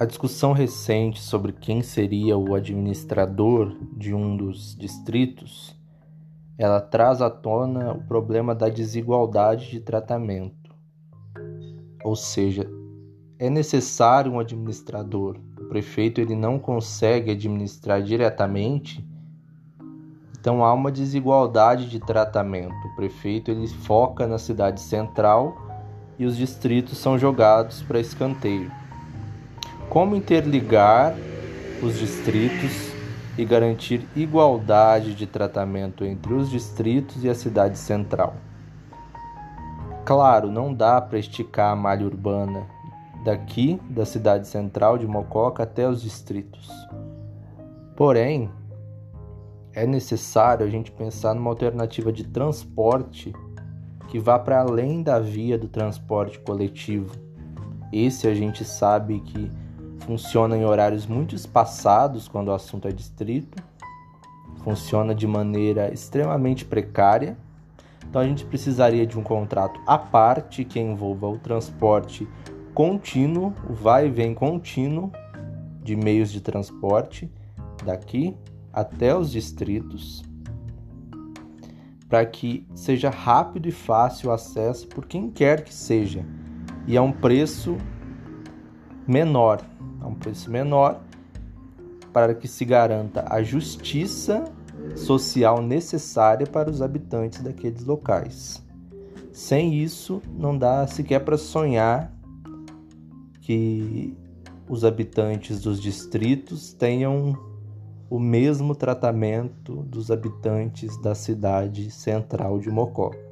A discussão recente sobre quem seria o administrador de um dos distritos, ela traz à tona o problema da desigualdade de tratamento. Ou seja, é necessário um administrador. O prefeito ele não consegue administrar diretamente, então há uma desigualdade de tratamento. O prefeito ele foca na cidade central e os distritos são jogados para escanteio como interligar os distritos e garantir igualdade de tratamento entre os distritos e a cidade central. Claro, não dá para esticar a malha urbana daqui da cidade central de Mococa até os distritos. Porém, é necessário a gente pensar numa alternativa de transporte que vá para além da via do transporte coletivo. Esse a gente sabe que funciona em horários muito espaçados quando o assunto é distrito, funciona de maneira extremamente precária. Então a gente precisaria de um contrato à parte que envolva o transporte contínuo, o vai e vem contínuo de meios de transporte daqui até os distritos, para que seja rápido e fácil o acesso por quem quer que seja. E a um preço menor um preço menor, para que se garanta a justiça social necessária para os habitantes daqueles locais. Sem isso, não dá sequer para sonhar que os habitantes dos distritos tenham o mesmo tratamento dos habitantes da cidade central de Mococa.